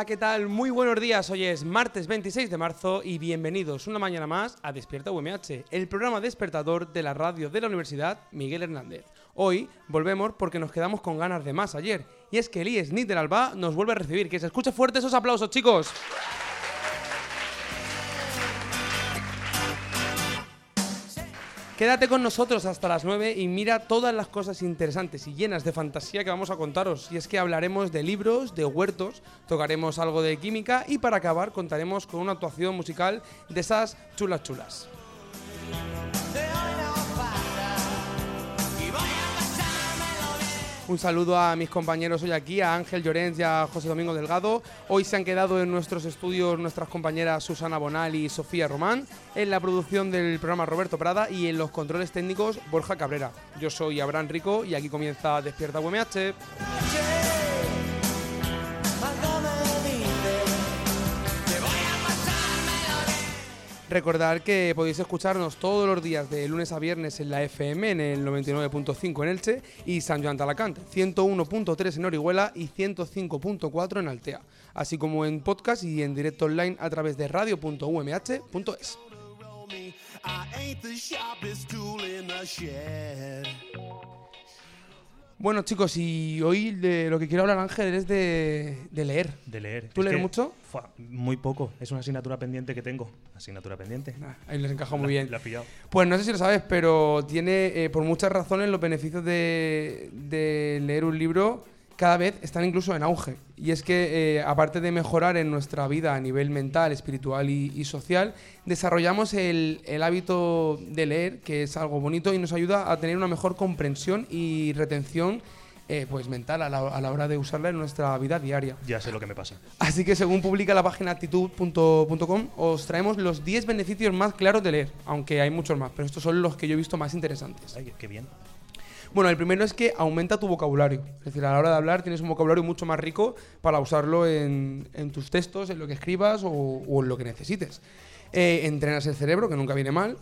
Hola, ¿qué tal? Muy buenos días. Hoy es martes 26 de marzo y bienvenidos una mañana más a Despierta UMH, el programa despertador de la radio de la Universidad Miguel Hernández. Hoy volvemos porque nos quedamos con ganas de más ayer. Y es que Elías Nid del Alba nos vuelve a recibir. Que se escuche fuerte esos aplausos, chicos. Quédate con nosotros hasta las 9 y mira todas las cosas interesantes y llenas de fantasía que vamos a contaros. Y es que hablaremos de libros, de huertos, tocaremos algo de química y para acabar contaremos con una actuación musical de esas chulas chulas. Un saludo a mis compañeros hoy aquí, a Ángel Llorens y a José Domingo Delgado. Hoy se han quedado en nuestros estudios nuestras compañeras Susana Bonal y Sofía Román, en la producción del programa Roberto Prada y en los controles técnicos Borja Cabrera. Yo soy Abraham Rico y aquí comienza Despierta UMH. Recordar que podéis escucharnos todos los días de lunes a viernes en la FM en el 99.5 en Elche y San Joan de Alacant, 101.3 en Orihuela y 105.4 en Altea, así como en podcast y en directo online a través de radio.umh.es. Bueno chicos, y hoy de lo que quiero hablar Ángel es de, de leer. De leer. ¿Tú Es lees mucho? fua, muy poco. Es una asignatura pendiente que tengo. Asignatura pendiente. Ah, Ahí les encaja muy La- bien. La he pillado. Pues no sé si lo sabes, pero tiene eh, por muchas razones los beneficios de, de leer un libro cada vez están incluso en auge. Y es que eh, aparte de mejorar en nuestra vida a nivel mental, espiritual y, y social, desarrollamos el, el hábito de leer, que es algo bonito y nos ayuda a tener una mejor comprensión y retención eh, pues mental a la, a la hora de usarla en nuestra vida diaria. Ya sé lo que me pasa. Así que según publica la página actitud.com, os traemos los 10 beneficios más claros de leer, aunque hay muchos más, pero estos son los que yo he visto más interesantes. Ay, qué- qué bien. Bueno, el primero es que aumenta tu vocabulario. Es decir, a la hora de hablar tienes un vocabulario mucho más rico para usarlo en, tus textos, en lo que escribas o, en lo que necesites. Eh, entrenas el cerebro, que nunca viene mal.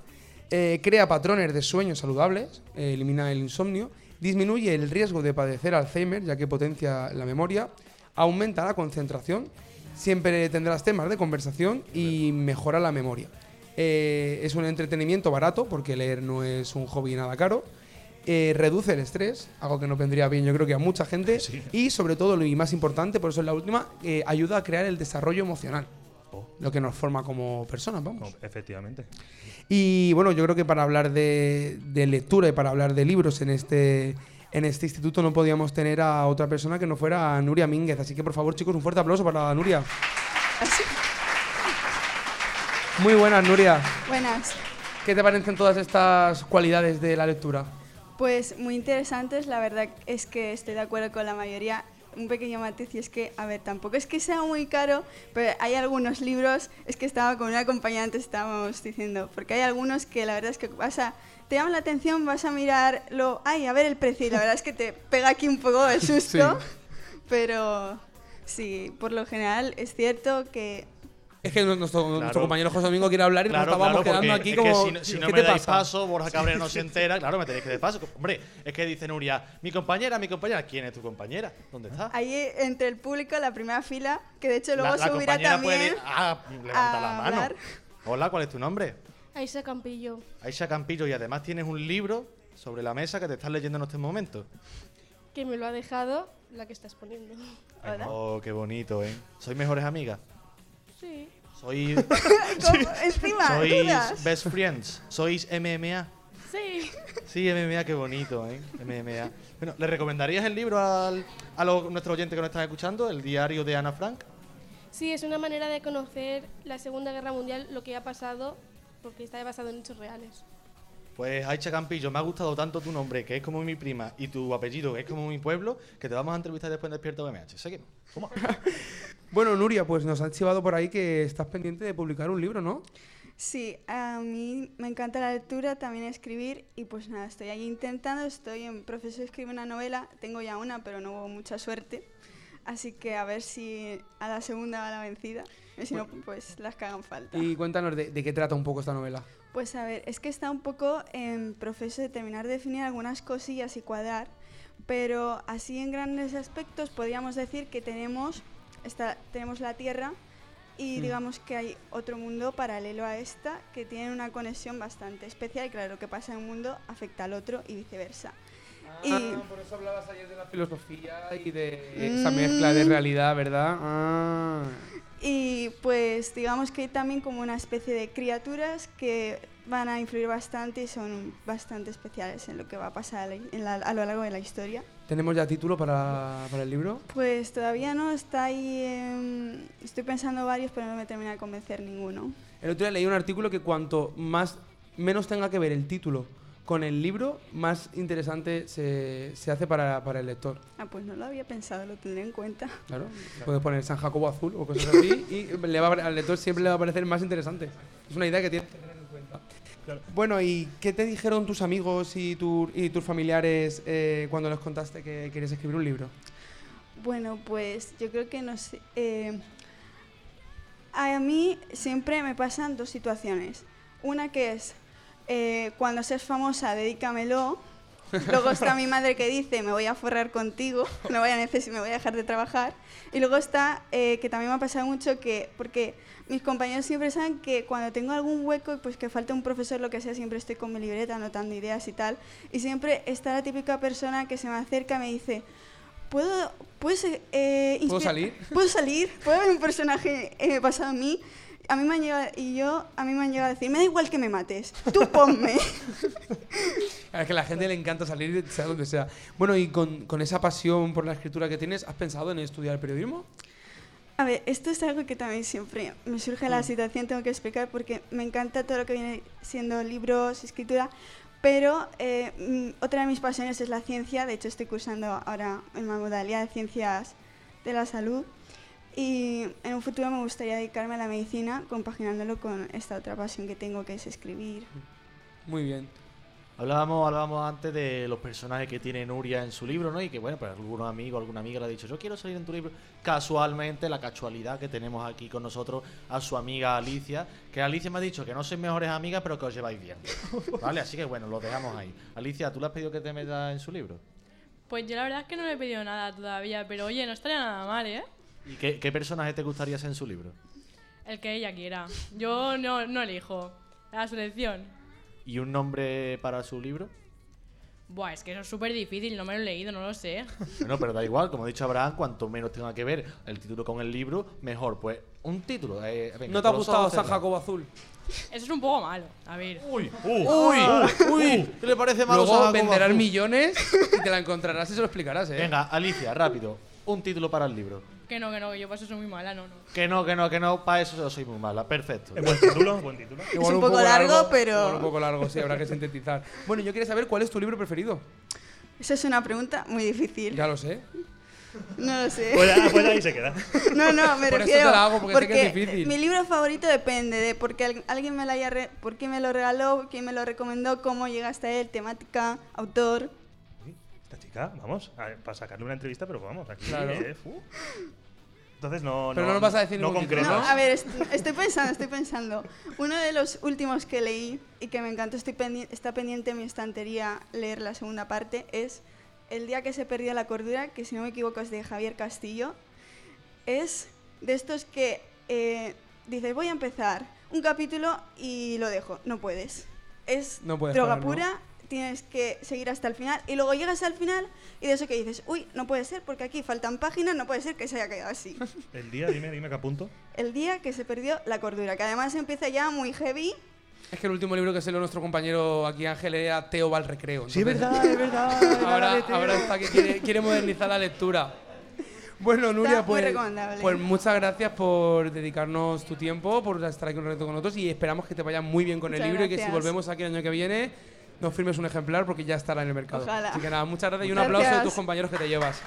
Eh, crea patrones de sueños saludables, eh, elimina el insomnio. Disminuye el riesgo de padecer Alzheimer, ya que potencia la memoria. Aumenta la concentración. Siempre tendrás temas de conversación y mejora la memoria. Es un entretenimiento barato, porque leer no es un hobby nada caro. Eh, reduce el estrés, algo que nos vendría bien yo creo que a mucha gente. Sí. Y sobre todo, lo y más importante, por eso es la última, eh, ayuda a crear el desarrollo emocional. Oh, Lo que nos forma como personas, vamos. oh, efectivamente. Y bueno, yo creo que para hablar de, de lectura y para hablar de libros en este, en este instituto no podíamos tener a otra persona que no fuera a Nuria Mínguez. Así que por favor, chicos, un fuerte aplauso para Nuria. Muy buenas, Nuria. Buenas. ¿Qué te parecen todas estas cualidades de la lectura? Pues muy interesantes, la verdad es que estoy de acuerdo con la mayoría. Un pequeño matiz y es que, a ver, tampoco es que sea muy caro, pero hay algunos libros, es que estaba con una compañía antes, estábamos diciendo, porque hay algunos que la verdad es que vas a, te llaman la atención, vas a mirarlo, ay, a ver el precio, y la verdad es que te pega aquí un poco el susto, pero sí, por lo general es cierto que Es que nuestro, compañero José Domingo quiere hablar y nos estábamos quedando aquí es como. que si no, si no ¿Qué me te dais pasa? paso, Borja Cabrera no se entera. Claro, me tenéis que dar paso. Hombre, es que dice Nuria, mi compañera, mi compañera. ¿Quién es tu compañera? ¿Dónde está? ahí entre el público, la primera fila, que de hecho luego la, la subirá compañera también puede. Ah, levanta a la mano. hablar. Hola, ¿cuál es tu nombre? Aisa Campillo. Aisha Campillo. Y además tienes un libro sobre la mesa que te estás leyendo en este momento. que me lo ha dejado la que estás poniendo. Hola. Oh, qué bonito, ¿eh? ¿Sois mejores amigas? Sí. ¿Sois, ¿Cómo? Encima, sois dudas. best friends? ¿Sois MMA? Sí. Sí, MMA, qué bonito, ¿eh? MMA. Bueno, ¿le recomendarías el libro al, a los, nuestros oyentes que nos están escuchando, el diario de Ana Frank? Sí, es una manera de conocer la Segunda Guerra Mundial, lo que ha pasado porque está basado en hechos reales. Pues Aicha Campillo, me ha gustado tanto tu nombre, que es como mi prima, y tu apellido, que es como mi pueblo, que te vamos a entrevistar después en Despierta UMH. Seguimos. Bueno, Nuria, pues nos han chivado por ahí que estás pendiente de publicar un libro, ¿no? Sí, a mí me encanta la lectura, también escribir y pues nada, estoy ahí intentando, estoy en proceso de escribir una novela, tengo ya una, pero no hubo mucha suerte, así que a ver si a la segunda va la vencida, y si no, pues las que hagan falta. Y cuéntanos de, de qué trata un poco esta novela. Pues a ver, es que está un poco en proceso de terminar de definir algunas cosillas y cuadrar, pero así en grandes aspectos podríamos decir que tenemos, tenemos la Tierra y Mm. digamos que hay otro mundo paralelo a esta que tiene una conexión bastante especial y claro, lo que pasa en un mundo afecta al otro y viceversa. Y- Ah, por eso hablabas ayer de la filosofía y de esa mezcla de Mm. realidad, ¿verdad? Ah. Y pues digamos que hay también como una especie de criaturas que van a influir bastante y son bastante especiales en lo que va a pasar en la- a lo largo de la historia. ¿Tenemos ya título para, para el libro? Pues todavía no, está ahí. em, estoy pensando varios, pero no me termina de convencer ninguno. El otro día leí un artículo que cuanto más menos tenga que ver el título con el libro, más interesante se, se hace para, para el lector. Ah, pues no lo había pensado, lo tendré en cuenta. Claro, puedes poner San Jacobo azul o cosas así y le va al lector siempre le va a parecer más interesante. Es una idea que tienes Claro. Bueno, ¿y qué te dijeron tus amigos y, tu- y tus familiares eh, cuando les contaste que querías escribir un libro? Bueno, pues yo creo que no sé. eh, a mí siempre me pasan dos situaciones. Una que es, eh, cuando seas famosa, dedícamelo. Luego está mi madre que dice, me voy a forrar contigo, no voy a, neces- me voy a dejar de trabajar. Y luego está, eh, que también me ha pasado mucho, que porque mis compañeros siempre saben que cuando tengo algún hueco, pues que falta un profesor, lo que sea, siempre estoy con mi libreta anotando ideas y tal. Y siempre está la típica persona que se me acerca y me dice, ¿puedo, puedes, eh, ¿Puedo salir? ¿Puedo salir? ¿Puedo haber un personaje eh, basado en mí? A mí me han llegado, y yo, a mí me han llegado a decir, me da igual que me mates, tú ponme. Es que a la gente le encanta salir, sea donde sea. Bueno, y con, con esa pasión por la escritura que tienes, ¿has pensado en estudiar periodismo? A ver, esto es algo que también siempre me surge la situación, tengo que explicar, porque me encanta todo lo que viene siendo libros, escritura, pero eh, mm, otra de mis pasiones es la ciencia, de hecho estoy cursando ahora en la modalidad de ciencias de la salud y en un futuro me gustaría dedicarme a la medicina compaginándolo con esta otra pasión que tengo que es escribir. Muy bien. Hablábamos, hablábamos antes de los personajes que tiene Nuria en su libro, ¿no? Y que, bueno, pues algunos amigos, alguna amiga le ha dicho, yo quiero salir en tu libro. Casualmente, la casualidad que tenemos aquí con nosotros a su amiga Alicia, que Alicia me ha dicho que no sois mejores amigas, pero que os lleváis bien. ¿Vale? Así que, bueno, lo dejamos ahí. Alicia, ¿tú le has pedido que te metas en su libro? Pues yo la verdad es que no le he pedido nada todavía, pero oye, no estaría nada mal, ¿eh? ¿Y qué, qué personaje te gustaría ser en su libro? El que ella quiera. Yo no, no elijo. La selección. ¿Y un nombre para su libro? Buah, es que eso es súper difícil, no me lo he leído, no lo sé. Bueno, pero da igual, como ha dicho Abraham, cuanto menos tenga que ver el título con el libro, mejor. Pues un título. eh, venga, ¿No te ha gustado San. Jacobo azul? Eso es un poco malo. A ver. Uy, uy, uy, ¿qué le parece malo San Luego Jacobo venderás millones y te la encontrarás y se lo explicarás, ¿eh? Venga, Alicia, rápido. Un título para el libro. Que no, que no, que yo para eso soy muy mala, no, no. Que no, que no, que no, para eso yo soy muy mala. Perfecto. Es buen título, buen título. Igual un poco largo, pero- igual un poco largo, sí, habrá que sintetizar. Bueno, yo quiero saber cuál es tu libro preferido. Esa es una pregunta muy difícil. Ya lo sé. No lo sé. Pues, ah, pues ahí se queda. No, no, me Por eso refiero. te la hago, porque sé que es difícil. Mi libro favorito depende de porque al- alguien me lo haya re- por quién me lo regaló, quién me lo recomendó, cómo llega hasta él, temática, autor. Esta chica, vamos, a para sacarle una entrevista, pero vamos, aquí. Claro. eh. Entonces no. Pero no nos vas a decir no concretas. No, a ver, est- estoy pensando, estoy pensando. Uno de los últimos que leí y que me encantó, estoy pendi- está pendiente en mi estantería leer la segunda parte, es El día que se perdió la cordura, que si no me equivoco es de Javier Castillo. Es de estos que eh, dices, voy a empezar un capítulo y lo dejo. No puedes. Es No puedes droga parar, ¿no? pura, tienes que seguir hasta el final y luego llegas al final y de eso que dices, uy, no puede ser porque aquí faltan páginas, no puede ser que se haya quedado así. El día, dime, dime que apunto. El día que se perdió la cordura, que además empieza ya muy heavy. Es que el último libro que se leyó nuestro compañero aquí Ángel era Teo va al recreo. Sí, es entonces- verdad, es verdad. Ahora, ahora está que quiere, quiere modernizar la lectura. Bueno, Nuria, pues, pues muchas gracias por dedicarnos tu tiempo, por estar aquí un rato con nosotros y esperamos que te vaya muy bien con el Muchas libro y que si gracias. volvemos aquí el año que viene nos firmes un ejemplar porque ya estará en el mercado. Ojalá. Así que nada, muchas gracias y un Gracias. aplauso a tus compañeros que te llevas.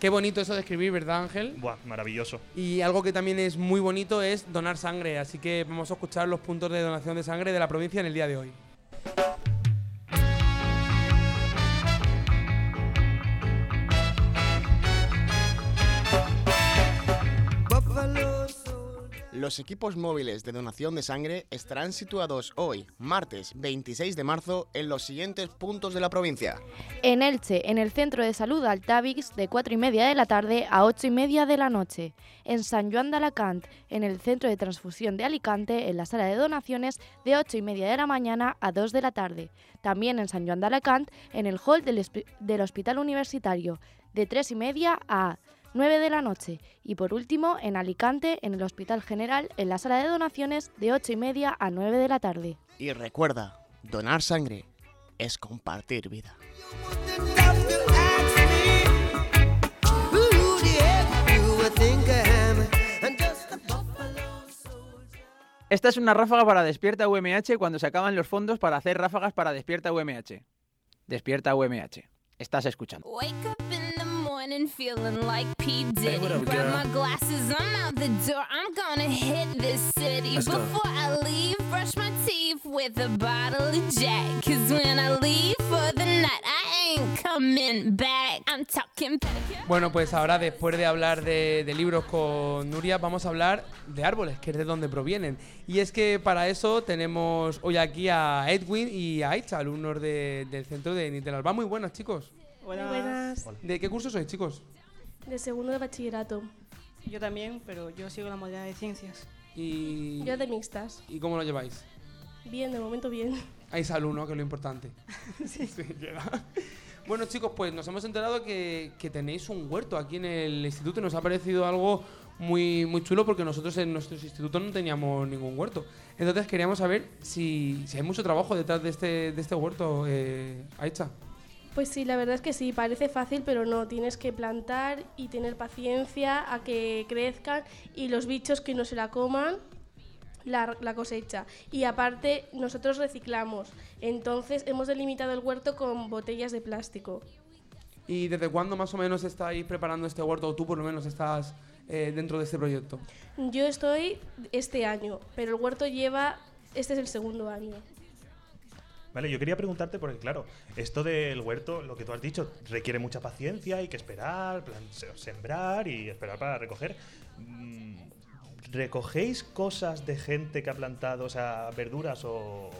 Qué bonito eso de escribir, ¿verdad, Ángel? Buah, maravilloso. Y algo que también es muy bonito es donar sangre, así que vamos a escuchar los puntos de donación de sangre de la provincia en el día de hoy. Los equipos móviles de donación de sangre estarán situados hoy, martes 26 de marzo, en los siguientes puntos de la provincia. En Elche, en el Centro de Salud Altavix, de 4 y media de la tarde a 8 y media de la noche. En San Joan de Alacant, en el Centro de Transfusión de Alicante, en la sala de donaciones, de 8 y media de la mañana a 2 de la tarde. También en San Joan de Alacant, en el hall del Hospital Universitario, de 3 y media a 9 de la noche. Y por último, en Alicante, en el Hospital General, en la sala de donaciones, de 8 y media a 9 de la tarde. Y recuerda, donar sangre es compartir vida. Esta es una ráfaga para Despierta UMH cuando se acaban los fondos para hacer ráfagas para Despierta UMH. Despierta UMH. Estás escuchando. Wake up morning feeling like P. Diddy. what up, Grab my glasses, I'm out the door. I'm gonna hit this city. Let's go. Before I leave, brush my teeth with a bottle of Jack. Cause when I leave for the night, I ain't coming back. I'm talking pedicure. Bueno, pues ahora después de hablar de, de libros con Nuria, vamos a hablar de árboles, que es de donde provienen. Y es que para eso tenemos hoy aquí a Edwin y a Aicha, alumnos de- del centro de Nitel Alba. Muy buenas, chicos. Buenas. Buenas. ¿De qué curso sois, chicos? De segundo de bachillerato. Yo también, pero yo sigo la modalidad de ciencias. Y, Yo de mixtas. ¿Y cómo lo lleváis? Bien, de momento bien. Hay salud, ¿no? Que es lo importante. sí. Bueno, chicos, pues nos hemos enterado que, que tenéis un huerto aquí en el instituto. Nos ha parecido algo muy, muy chulo porque nosotros en nuestros institutos no teníamos ningún huerto. Entonces queríamos saber si, si hay mucho trabajo detrás de este, de este huerto, eh, Aicha. Pues sí, la verdad es que sí, parece fácil, pero no, tienes que plantar y tener paciencia a que crezcan y los bichos que no se la coman la, la cosecha. Y aparte, nosotros reciclamos, entonces hemos delimitado el huerto con botellas de plástico. ¿Y desde cuándo más o menos estáis preparando este huerto o tú por lo menos estás eh, dentro de este proyecto? Yo estoy este año, pero el huerto lleva, este es el segundo año. Vale, yo quería preguntarte, porque claro, esto del huerto, lo que tú has dicho, requiere mucha paciencia, hay que esperar, sembrar y esperar para recoger. Mm, ¿Recogéis cosas de gente que ha plantado, o sea, verduras o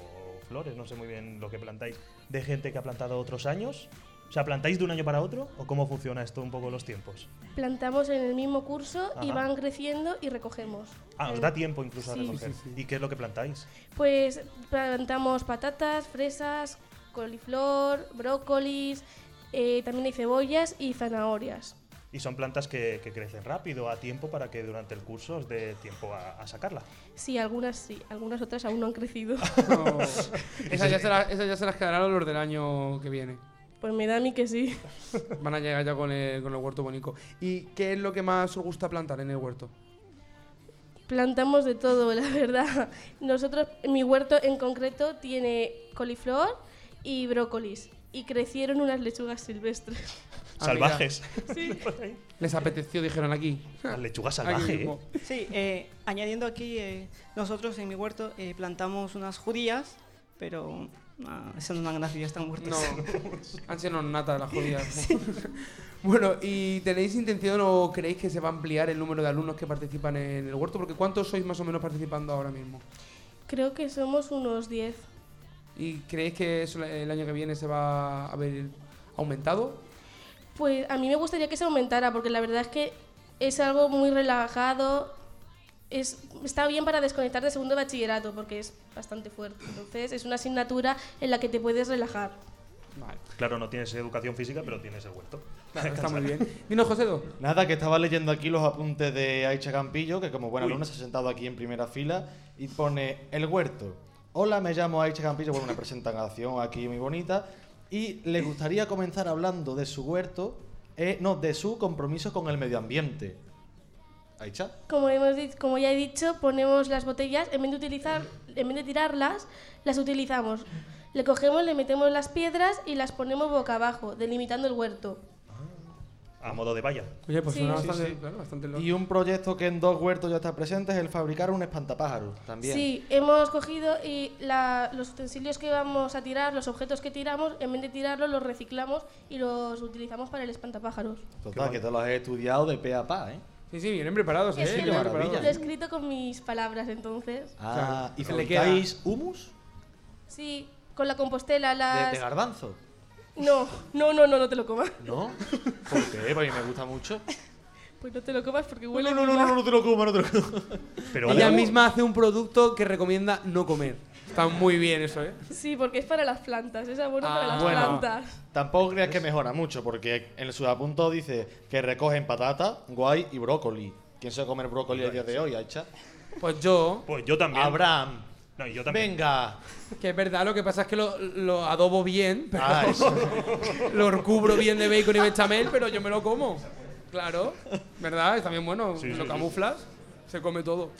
flores, no sé muy bien lo que plantáis, de gente que ha plantado otros años? O sea, ¿plantáis de un año para otro? ¿O cómo funciona esto un poco los tiempos? Plantamos en el mismo curso y Ajá. van creciendo y recogemos. Ah, os da tiempo incluso a sí. recoger. ¿Y qué es lo que plantáis? Pues plantamos patatas, fresas, coliflor, brócolis, eh, también hay cebollas y zanahorias. Y son plantas que, que crecen rápido, a tiempo, para que durante el curso os dé tiempo a, a sacarla. Sí, algunas sí, algunas otras aún no han crecido. No. esas, ya se las, esas ya se las quedarán los del año que viene. Pues me da a mí que sí. Van a llegar ya con el, con el huerto bonito. ¿Y qué es lo que más os gusta plantar en el huerto? Plantamos de todo, la verdad. Nosotros, mi huerto en concreto tiene coliflor y brócolis. Y crecieron unas lechugas silvestres. Salvajes. Sí. Les apeteció, dijeron aquí. La lechuga Aquí salvaje, ¿eh? Sí, eh, añadiendo aquí, eh, nosotros en mi huerto eh, plantamos unas judías, pero ah, esas no dan gracia, ya están muertas. No, han sido nata las jodidas. bueno, ¿y tenéis intención o creéis que se va a ampliar el número de alumnos que participan en el huerto? Porque ¿cuántos sois más o menos participando ahora mismo? Creo que somos unos 10. ¿Y creéis que eso el año que viene se va a ver aumentado? Pues a mí me gustaría que se aumentara, porque la verdad es que es algo muy relajado. Es, está bien para desconectar de segundo de bachillerato, porque es bastante fuerte. Entonces es una asignatura en la que te puedes relajar. Claro, no tienes educación física, pero tienes el huerto. Claro, está muy bien. Dinos, Josedo. Nada, que estaba leyendo aquí los apuntes de Aicha Campillo, que como buena Uy. alumna se ha sentado aquí en primera fila y pone el huerto. Hola, me llamo Aicha Campillo, bueno, una presentación aquí muy bonita. Y le gustaría comenzar hablando de su huerto, eh, no, de su compromiso con el medio ambiente. Aicha. Como, hemos como ya he dicho, ponemos las botellas, en vez, de utilizar, en vez de tirarlas, las utilizamos. Le cogemos, le metemos las piedras y las ponemos boca abajo, delimitando el huerto. A modo de valla. Oye, pues Sí. suena Sí, bastante, sí. claro, bastante loco. Y un proyecto que en dos huertos ya está presente es el fabricar un espantapájaros también. Sí, hemos cogido y la- los utensilios que vamos a tirar, los objetos que tiramos, en vez de tirarlos, los reciclamos y los utilizamos para el espantapájaros. Total, que te lo has estudiado de pe a pa, ¿eh? Sí, sí, vienen preparados, ¿eh? Que lo, he escrito con mis palabras, entonces. Ah, ¿y se le queda- fabricáis humus Sí, con la compostela, las... de garbanzo? No, no, no, no, no te lo comas. ¿No? ¿Por qué? Porque me gusta mucho. Pues no te lo comas porque huele No, no, no, no, no te lo comas, no te lo comas. Pero Ella misma hace un producto que recomienda no comer. Está muy bien eso, ¿eh? Sí, porque es para las plantas, es bueno para Ah, las bueno. plantas. Tampoco creas que mejora mucho, porque en el subapunto dice que recogen patata, guay y brócoli. ¿Quién se va a comer brócoli el día de hoy, Aicha? Pues yo, Pues yo también. Abraham. No, yo también. Venga. que es verdad, lo que pasa es que lo, lo adobo bien, pero Ah, eso. lo recubro bien de bacon y bechamel, pero yo me lo como. Claro, ¿verdad? Está bien bueno, Sí, lo sí. camuflas, se come todo.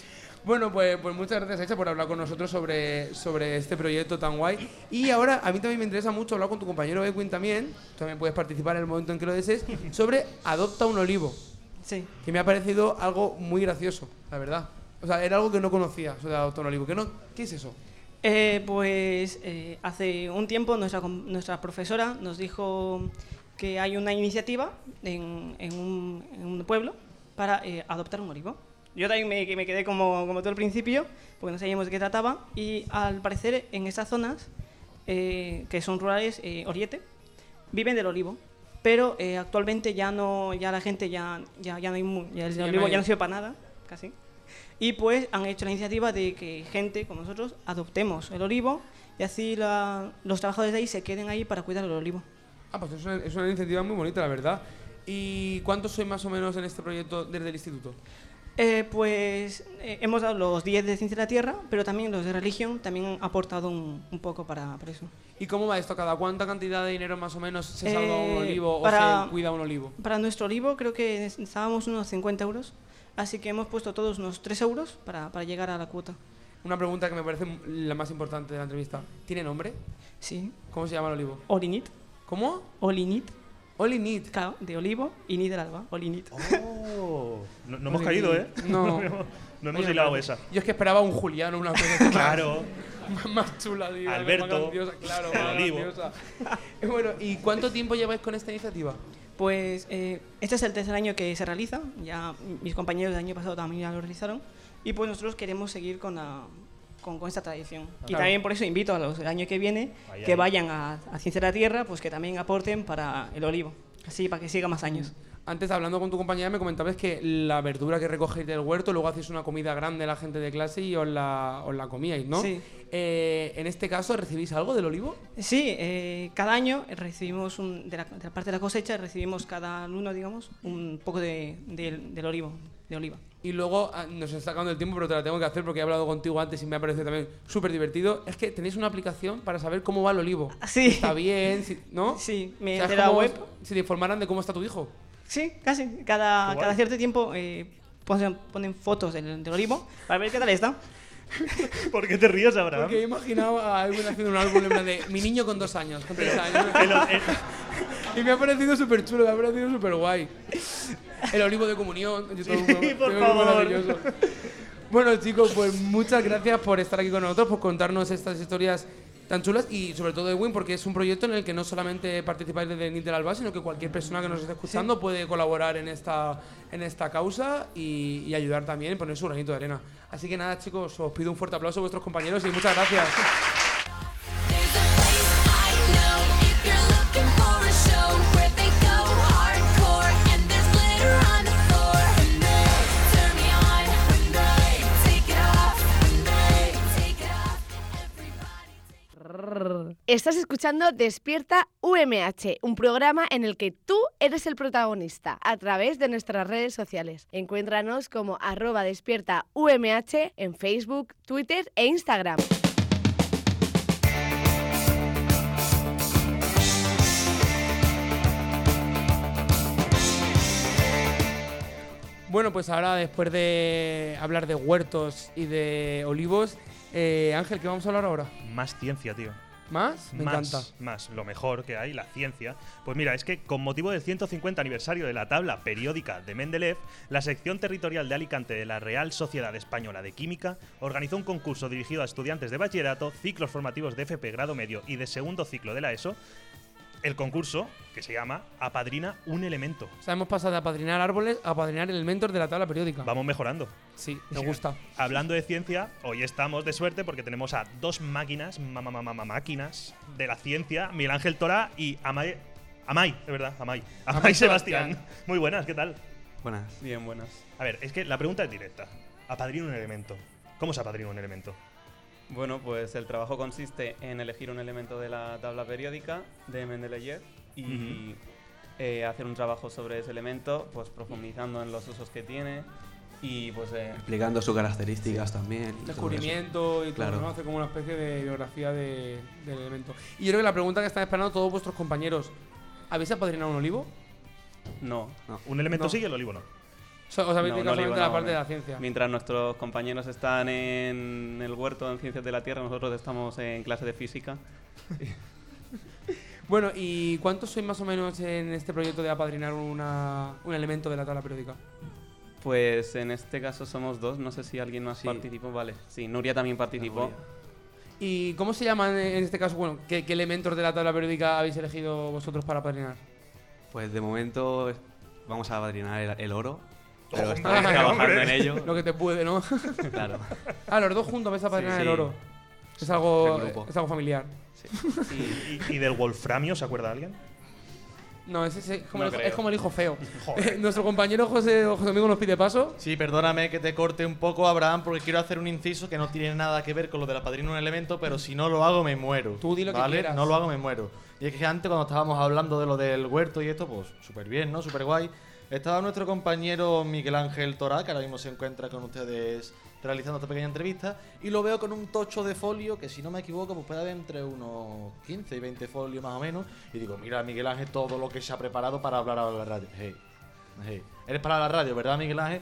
Bueno, pues, pues muchas gracias, Aicha, por hablar con nosotros sobre, sobre este proyecto tan guay. Y ahora, a mí también me interesa mucho hablar con tu compañero Edwin también, también puedes participar en el momento en que lo desees, sobre Adopta un olivo, Sí. que me ha parecido algo muy gracioso, la verdad. O sea, era algo que no conocía, de Adopta un olivo. ¿Qué, no, ¿qué es eso? Eh, pues eh, hace un tiempo nuestra, nuestra profesora nos dijo que hay una iniciativa en, en un, en un pueblo para eh, adoptar un olivo. Yo también me, me quedé como, como tú al principio, porque no sabíamos de qué trataba, y al parecer en estas zonas, eh, que son rurales, eh, Oriente, viven del olivo. Pero eh, actualmente ya no, ya la gente ya, ya, ya no hay, ya el olivo ya no sirve para nada, casi. Y pues han hecho la iniciativa de que gente como nosotros adoptemos el olivo y así la- los trabajadores de ahí se queden ahí para cuidar el olivo. Ah, pues es una, es una iniciativa muy bonita, la verdad. ¿Y cuántos sois más o menos en este proyecto desde el instituto? Eh, pues eh, hemos dado los 10 de Ciencia de la Tierra, pero también los de Religión también han aportado un, un poco para, para eso. ¿Y cómo va esto? ¿Cada cuánta cantidad de dinero más o menos se salva un Eh, olivo para- o se cuida un olivo? Para nuestro olivo creo que necesitábamos unos 50 euros, así que hemos puesto todos unos 3 euros para, para llegar a la cuota. Una pregunta que me parece la más importante de la entrevista. ¿Tiene nombre? Sí. ¿Cómo se llama el olivo? Olinit. ¿Cómo? Olinit. Olinit. Claro, de olivo y nit del alba. Olinit. Oh. No, no hemos caído, ¿eh? No. no hemos Oye, hilado esa. Yo es que esperaba un Juliano, una cosa más- Claro. más, más chula, tío, más Alberto, grandiosa, claro, el más olivo. grandiosa. Bueno, ¿y cuánto tiempo lleváis con esta iniciativa? Pues eh, este es el tercer año que se realiza, ya mis compañeros del año pasado también ya lo realizaron, y pues nosotros queremos seguir con, la, con, con esta tradición. Y Claro. también por eso invito a los del año que viene Ahí, que ahí. vayan a, a Ciencia de la Tierra, pues que también aporten para el olivo, así para que siga más años. Antes, hablando con tu compañera, me comentabas que la verdura que recogéis del huerto, luego hacéis una comida grande a la gente de clase y os la, os la comíais, ¿no? Sí. Eh, en este caso, ¿recibís algo del olivo? Sí, eh, cada año recibimos, un, de, la, de la parte de la cosecha, recibimos cada uno, digamos, un poco de, del- del olivo, de oliva. Y luego, ah, nos está acabando el tiempo, pero te la tengo que hacer porque he hablado contigo antes y me ha parecido también súper divertido. Es que tenéis una aplicación para saber cómo va el olivo. Sí. Está bien, si- ¿no? Sí, me- O sea, es de la web. Si te informaran de cómo está tu hijo. Sí, casi. Cada, cada cierto tiempo eh, ponen, ponen fotos del, del olivo para ver qué tal está. ¿Por qué te ríes, Abraham? Porque he imaginado a alguien haciendo un álbum en plan de mi niño con dos años, con tres años. y me ha parecido súper chulo, me ha parecido súper guay. El olivo de comunión. yo todo- Sí, por favor. maravilloso. Bueno, chicos, pues muchas gracias por estar aquí con nosotros, por contarnos estas historias tan chulas y sobre todo Edwin, porque es un proyecto en el que no solamente participáis desde NIT del Alba, sino que cualquier persona que nos esté escuchando puede colaborar en esta, en esta causa y, y ayudar también, poner su granito de arena. Así que nada, chicos, os pido un fuerte aplauso a vuestros compañeros y muchas gracias. Estás escuchando Despierta UMH, un programa en el que tú eres el protagonista a través de nuestras redes sociales. Encuéntranos como arroba despierta UMH en Facebook, Twitter e Instagram. Bueno, pues ahora después de hablar de huertos y de olivos, eh, Ángel, ¿qué vamos a hablar ahora? Más ciencia, tío. ¿Más? Me más, encanta. Más, lo mejor que hay, la ciencia. Pues mira, es que con motivo del 150 aniversario de la tabla periódica de Mendeleev, la sección territorial de Alicante de la Real Sociedad Española de Química organizó un concurso dirigido a estudiantes de bachillerato, ciclos formativos de FP grado medio y de segundo ciclo de la ESO. El concurso, que se llama Apadrina un elemento. O sea, hemos pasado de apadrinar árboles a apadrinar elementos de la tabla periódica. Vamos mejorando. Sí, me gusta. Hablando de ciencia, hoy estamos de suerte porque tenemos a dos máquinas, mamá, mamá, mamá, máquinas de la ciencia, Miguel Ángel Tora y Amay. Amay, es verdad, Amay. Amay, Amay Sebastián. Sebastián. Muy buenas, ¿qué tal? Buenas. Bien, buenas. A ver, es que la pregunta es directa. Apadrina un elemento. ¿Cómo se apadrina un elemento? Bueno, pues el trabajo consiste en elegir un elemento de la tabla periódica de Mendeleev y eh, hacer un trabajo sobre ese elemento, pues profundizando en los usos que tiene y pues eh, Explicando sus características también. y. Descubrimiento y todo, Claro. ¿no? Hace como una especie de biografía de- del elemento. Y yo creo que la pregunta que están esperando todos vuestros compañeros: ¿habéis apadrinado un olivo? no. ¿Un elemento No. sí y el olivo no? Os habéis No, dedicado no, solamente a la no, parte de la ciencia. Mientras nuestros compañeros están en el huerto en Ciencias de la Tierra, nosotros estamos en clase de física. Bueno, ¿y cuántos sois más o menos en este proyecto de apadrinar una- un elemento de la tabla periódica? Pues en este caso somos dos, no sé si alguien más Sí. participó, vale. Sí, Nuria también participó. ¿Y cómo se llaman en este caso? Bueno, ¿qué, qué elementos de la tabla periódica habéis elegido vosotros para apadrinar? Pues de momento vamos a apadrinar el, el oro. Pero Hombre, estamos trabajando hombre. en ello. Lo que te puede, ¿no? Claro. ah, los dos juntos vais a apadrinar Sí, el sí. oro. Es algo, grupo. es algo familiar. ¿Y, y del wolframio se acuerda alguien? No, ese, ese- es, como No el, hijo- creo. es como el hijo feo. Joder. Nuestro compañero José, José Domingo nos pide paso. Sí, perdóname que te corte un poco, Abraham, porque quiero hacer un inciso que no tiene nada que ver con lo de la padrina un elemento, pero si no lo hago me muero. Tú di lo que ¿vale? quieras. No lo hago me muero. Y es que antes cuando estábamos hablando de lo del huerto y esto, pues súper bien, ¿no? Súper guay. Estaba nuestro compañero Miguel Ángel Torá, que ahora mismo se encuentra con ustedes realizando esta pequeña entrevista, y lo veo con un tocho de folio que si no me equivoco pues puede haber entre unos 15 y 20 folios más o menos. Y digo, mira Miguel Ángel todo lo que se ha preparado para hablar a la radio. Hey, hey. Eres para la radio, ¿verdad Miguel Ángel?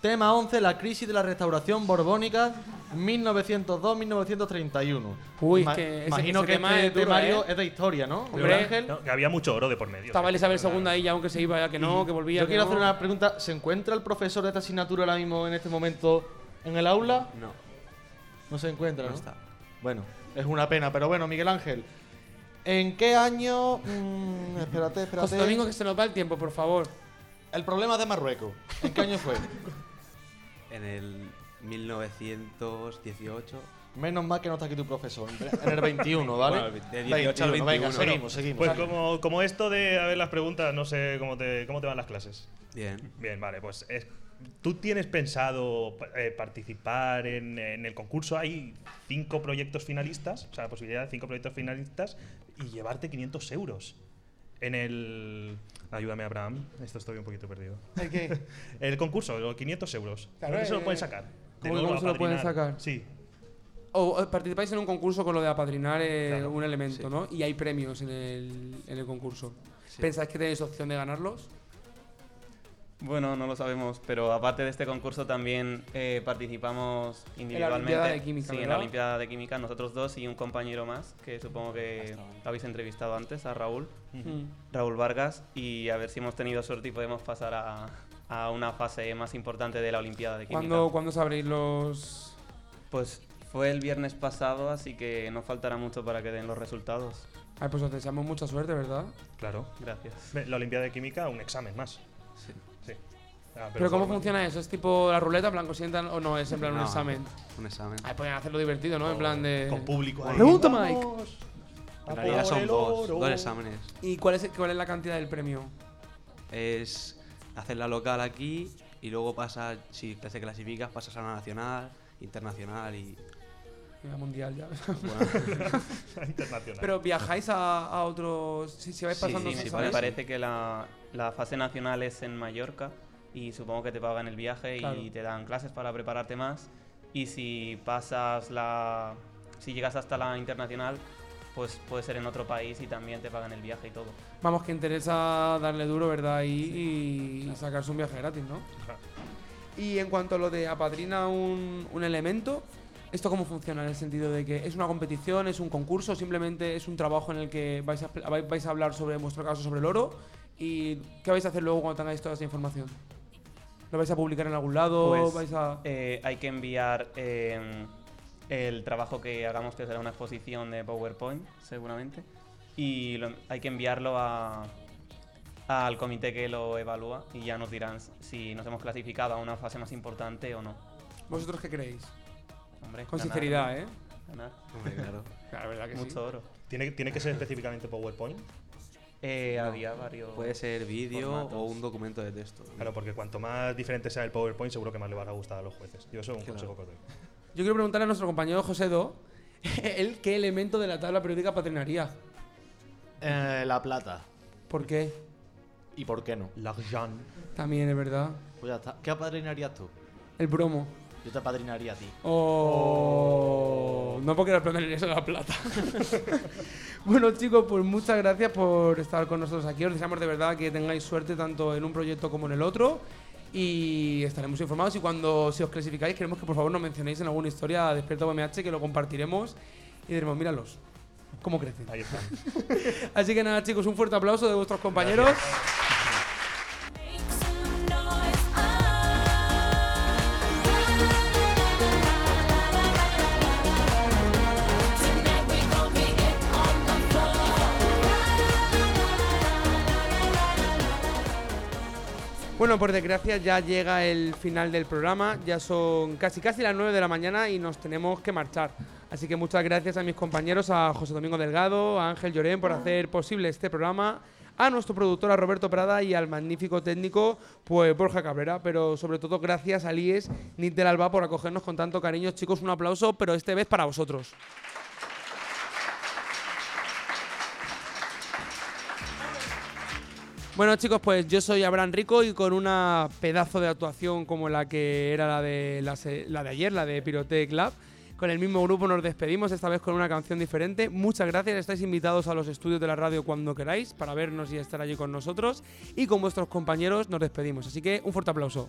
Tema 11, la crisis de la restauración borbónica 1902-1931. Uy, Ma- que ese- imagino ese que tema este es duro, ¿eh? es de historia, ¿no? Hombre. Miguel Ángel. No, que había mucho oro de por medio. Estaba Isabel II ahí, ya aunque se iba, ya que no, que volvía. Yo que quiero no. hacer una pregunta. ¿Se encuentra el profesor de esta asignatura ahora mismo en este momento en el aula? No. No se encuentra, ¿no? No está. Bueno, es una pena, pero bueno, Miguel Ángel. ¿En qué año? Mm, espérate, espérate. José Domingo, que se nos va el tiempo, por favor. El problema de Marruecos. ¿En qué año fue? En el 1918. Menos mal que no está aquí tu profesor. En el 21, ¿vale? Bueno, de 18 al 21, 21. Venga, seguimos, seguimos. Pues como, como esto de a ver las preguntas, no sé cómo te, cómo te van las clases. Bien. Bien, vale, pues es- ¿tú tienes pensado eh, participar en, en el concurso? Hay cinco proyectos finalistas, o sea, la posibilidad de cinco proyectos finalistas y llevarte 500 euros. En el... Ayúdame, Abraham, esto estoy un poquito perdido. ¿El qué? El concurso, los 500 euros. Claro, ¿Dónde se lo eh, pueden sacar? ¿cómo- nuevo, cómo se lo pueden sacar? Sí. O o participáis en un concurso con lo de apadrinar eh, Claro, un elemento, sí. ¿no? Y hay premios en el, en el concurso. Sí. ¿Pensáis que tenéis opción de ganarlos? Bueno, no lo sabemos, pero aparte de este concurso también eh, participamos individualmente. Olimpiada de Química, Sí, en la Olimpiada de Química, nosotros dos y un compañero más, que supongo que habéis entrevistado antes, a Raúl. Raúl Vargas, y a ver si hemos tenido suerte y podemos pasar a, a una fase más importante de la Olimpiada de Química. ¿Cuándo, ¿Cuándo sabréis los...? Pues fue el viernes pasado, así que no faltará mucho para que den los resultados. Ay, pues os deseamos mucha suerte, ¿verdad? Claro. Gracias. La Olimpiada de Química, un examen más. Sí. Sí. Ah, Pero, ¿cómo por- funciona eso? ¿Es tipo la ruleta, os sientan o no? ¿Es en plan un examen? Un examen. Ay, pueden hacerlo divertido, ¿no? En plan de... Con público. ahí. Mike. En realidad son dos, dos exámenes. ¿Y cuál es, cuál es la cantidad del premio? Es hacer la local aquí y luego pasas, si te clasificas, pasas a la nacional, internacional y. La mundial ya. Bueno, Internacional. Pero viajáis a, a otros... Si, si vais Sí, pasando... Sí, ¿sí me sabéis? parece que la, la fase nacional es en Mallorca y supongo que te pagan el viaje Claro. y te dan clases para prepararte más. Y si pasas la. Si llegas hasta la internacional, pues puede ser en otro país y también te pagan el viaje y todo. Vamos, que interesa darle duro, ¿verdad? Y, y sacarse un viaje gratis, ¿no? Ajá. Y en cuanto a lo de apadrina un, un elemento, ¿esto cómo funciona? En el sentido de que es una competición, es un concurso, simplemente es un trabajo en el que vais a, vais- a hablar sobre, en vuestro caso, sobre el oro. ¿Y qué vais a hacer luego cuando tengáis toda esa información? ¿Lo vais a publicar en algún lado? Pues, ¿Vais a...? eh, hay que enviar eh, el trabajo que hagamos, que será una exposición de PowerPoint, seguramente. Y lo- hay que enviarlo a, al comité que lo evalúa y ya nos dirán si nos hemos clasificado a una fase más importante o no. ¿Vosotros qué creéis? Hombre, Con ganar, sinceridad, ¿no? ¿eh? Ganar. Hombre, claro. Claro, verdad que sí. Mucho oro. ¿Tiene, ¿Tiene que ser específicamente PowerPoint? Eh, Había varios. Puede ser vídeo o un documento de texto. Claro, porque cuanto más diferente sea el PowerPoint, seguro que más le van a gustar a los jueces. Yo eso es un Claro. consejo que os doy. Yo quiero preguntarle a nuestro compañero José Do, él qué elemento de la tabla periódica patrinaría. Eh, la plata. ¿Por qué? ¿Y por qué no? L'argent. También es verdad. Pues ya está. ¿Qué apadrinarías tú? El bromo. Yo te apadrinaría a ti. Oh, no porque la plata eso la plata. bueno, chicos, pues muchas gracias por estar con nosotros aquí. Os deseamos de verdad que tengáis suerte tanto en un proyecto como en el otro. Y estaremos informados. Y cuando si os clasificáis, queremos que por favor nos mencionéis en alguna historia a Despierta UMH que lo compartiremos y diremos, míralos, cómo crecen. Ahí están. Así que nada, chicos, un fuerte aplauso de vuestros compañeros. Bueno, por desgracia ya llega el final del programa, ya son casi casi las 9 de la mañana y nos tenemos que marchar. Así que muchas gracias a mis compañeros, a José Domingo Delgado, a Ángel Llorén por hacer posible este programa, a nuestro productor, a Roberto Prada y al magnífico técnico, pues Borja Cabrera, pero sobre todo gracias a Lies Nit del Alba por acogernos con tanto cariño. Chicos, un aplauso, pero este vez para vosotros. Bueno chicos, pues yo soy Abraham Rico y con una pedazo de actuación como la que era la de, la, de ayer, la de Pyrotech Lab, con el mismo grupo nos despedimos, esta vez con una canción diferente. Muchas gracias, estáis invitados a los estudios de la radio cuando queráis para vernos y estar allí con nosotros. Y con vuestros compañeros nos despedimos, así que un fuerte aplauso.